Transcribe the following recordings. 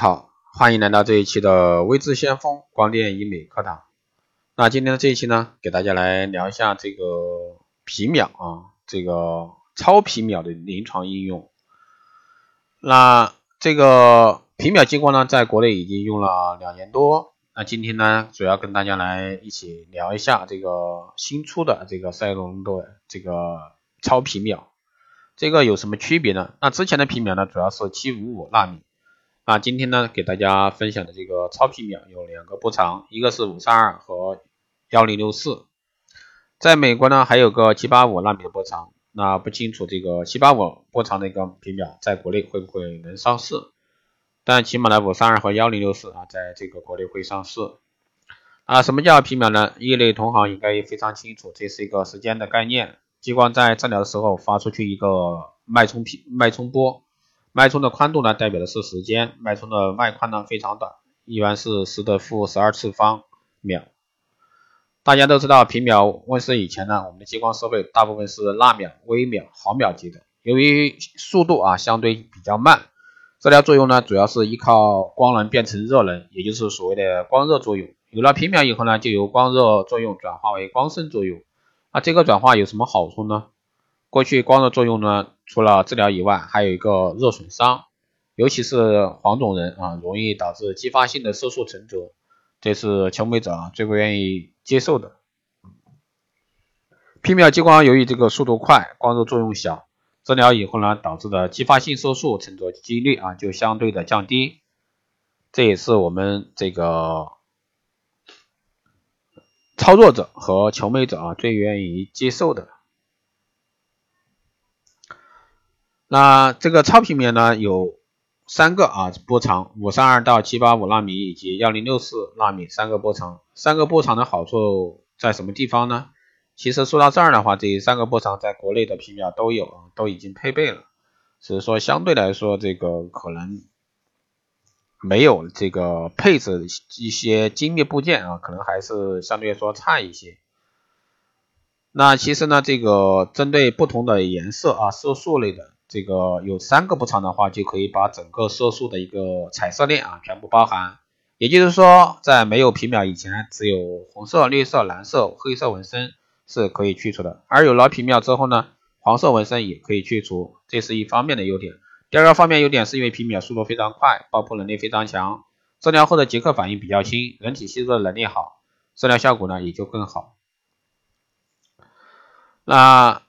好，欢迎来到这一期的微智先锋光电医美课堂。那今天的这一期呢，给大家来聊一下这个皮秒啊，这个超皮秒的临床应用。那这个皮秒激光呢，在国内已经用了两年多。那今天呢，主要跟大家来一起聊一下这个新出的这个赛隆的这个超皮秒，这个有什么区别呢？那之前的皮秒呢，主要是七五五纳米。那今天呢，给大家分享的这个超皮秒有两个波长，一个是五三二和幺零六四，在美国呢还有个七八五纳米的波长，那不清楚这个七八五波长的一个皮秒在国内会不会能上市，但起码呢五三二和幺零六四啊，在这个国内会上市。啊，什么叫皮秒呢？业内同行应该也非常清楚，这是一个时间的概念，激光在治疗的时候发出去一个脉冲皮脉冲波。脉冲的宽度呢，代表的是时间。脉冲的脉宽呢非常短，一般是十的负十二次方秒。大家都知道，皮秒问世以前呢，我们的激光设备大部分是纳秒、微秒、毫秒级的。由于速度啊相对比较慢，治疗作用呢主要是依靠光能变成热能，也就是所谓的光热作用。有了皮秒以后呢，就由光热作用转化为光渗作用。那这个转化有什么好处呢？过去光热作用呢，除了治疗以外，还有一个热损伤，尤其是黄种人啊，容易导致继发性的色素沉着，这是求美者啊最不愿意接受的。皮秒激光由于这个速度快，光热作用小，治疗以后呢，导致的继发性色素沉着几率啊就相对的降低，这也是我们这个操作者和求美者啊最愿意接受的。那这个超皮秒呢，有三个啊波长，五三二到七八五纳米以及幺零六四纳米三个波长。三个波长的好处在什么地方呢？其实说到这儿的话，这三个波长在国内的皮秒都有啊，都已经配备了，只是说相对来说这个可能没有这个配置一些精密部件啊，可能还是相对来说差一些。那其实呢，这个针对不同的颜色啊，色素类的。这个有三个补偿的话，就可以把整个色素的一个彩色链啊全部包含。也就是说，在没有皮秒以前，只有红色、绿色、蓝色、黑色纹身是可以去除的。而有了皮秒之后呢，黄色纹身也可以去除，这是一方面的优点。第二个方面优点是因为皮秒速度非常快，爆破能力非常强，治疗后的即刻反应比较轻，人体吸收的能力好，治疗效果呢也就更好。那。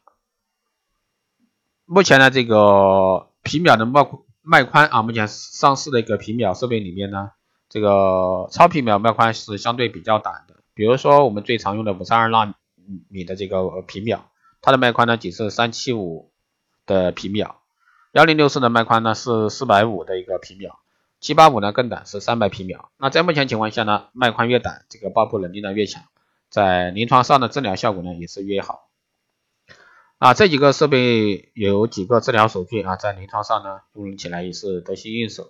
目前呢，这个皮秒的脉脉宽啊，目前上市的一个皮秒设备里面呢，这个超皮秒脉宽是相对比较短的。比如说我们最常用的五三二纳米的这个皮秒，它的脉宽呢仅是三七五的皮秒，幺零六四的脉宽呢是四百五的一个皮秒，七八五呢更短是三百皮秒。那在目前情况下呢，脉宽越短，这个爆破能力呢越强，在临床上的治疗效果呢也是越好。啊，这几个设备有几个治疗手续啊，在临床上呢用起来也是得心应手。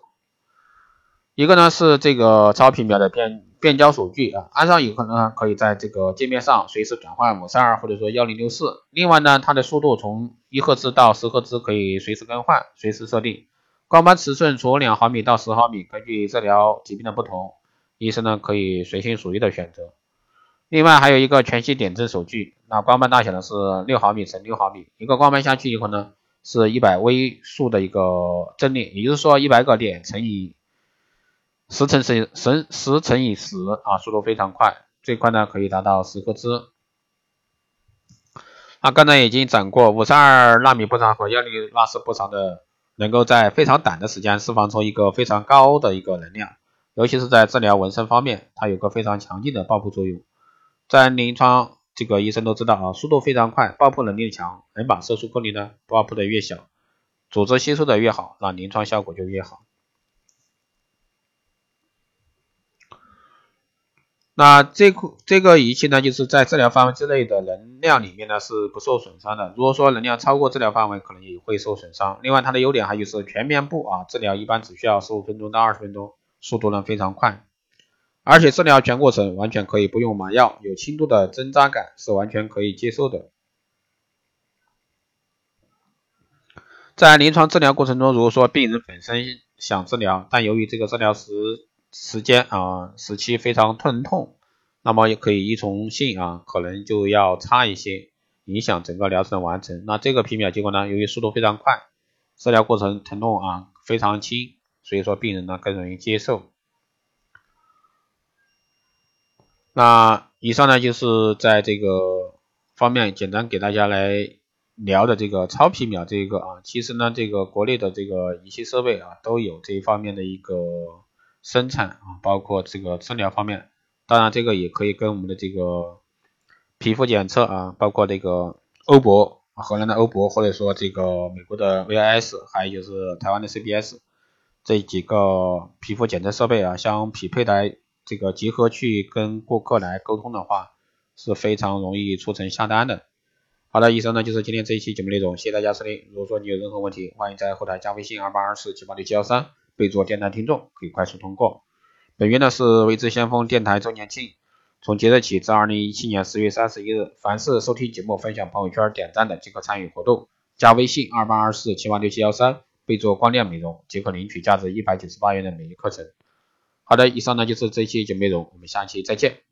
一个呢是这个超皮秒的变变焦手具啊，安上以后呢，可以在这个界面上随时转换五三二或者说幺零六四。另外呢，它的速度从一赫兹到十赫兹可以随时更换，随时设定。光斑尺寸从两毫米到十毫米，根据治疗疾病的不同，医生呢可以随心所欲的选择。另外还有一个全息点阵手具，那光斑大小呢是六毫米乘六毫米，一个光斑下去以后呢，是一百微数的一个阵列，也就是说一百个点乘以十乘十十十乘以十啊，速度非常快，最快呢可以达到十赫兹。那刚才已经讲过，五三二纳米波长和幺零六四波长的，能够在非常短的时间释放出一个非常高的一个能量，尤其是在治疗纹身方面，它有个非常强劲的爆破作用。在临床，这个医生都知道啊，速度非常快，爆破能力强，能把色素颗粒呢爆破的越小，组织吸收的越好，那临床效果就越好。那这个这个仪器呢，就是在治疗范围之内的能量里面呢是不受损伤的，如果说能量超过治疗范围，可能也会受损伤。另外，它的优点还有是全面部啊，治疗一般只需要十五分钟到二十分钟，速度呢非常快。而且治疗全过程完全可以不用麻药，有轻度的针扎感是完全可以接受的。在临床治疗过程中，如果说病人本身想治疗，但由于这个治疗时时间啊时期非常疼痛，那么也可以依从性啊可能就要差一些，影响整个疗程的完成。那这个皮秒结果呢，由于速度非常快，治疗过程疼痛啊非常轻，所以说病人呢更容易接受。那以上呢就是在这个方面简单给大家来聊的这个超皮秒这一个啊，其实呢这个国内的这个仪器设备啊都有这一方面的一个生产啊，包括这个治疗方面，当然这个也可以跟我们的这个皮肤检测啊，包括这个欧博荷兰的欧博或者说这个美国的 VIS，还有就是台湾的 CBS 这几个皮肤检测设备啊相匹配的。这个集合去跟顾客来沟通的话，是非常容易促成下单的。好的，以上呢就是今天这一期节目内容，谢谢大家收听。如果说你有任何问题，欢迎在后台加微信二八二四七八六七幺三，备注电台听众，可以快速通过。本月呢是微知先锋电台周年庆，从即日起至二零一七年十月三十一日，凡是收听节目、分享朋友圈、点赞的即可参与活动。加微信二八二四七八六七幺三，备注光电美容，即可领取价值一百九十八元的美丽课程。好的，以上呢就是这期节目内容，我们下期再见。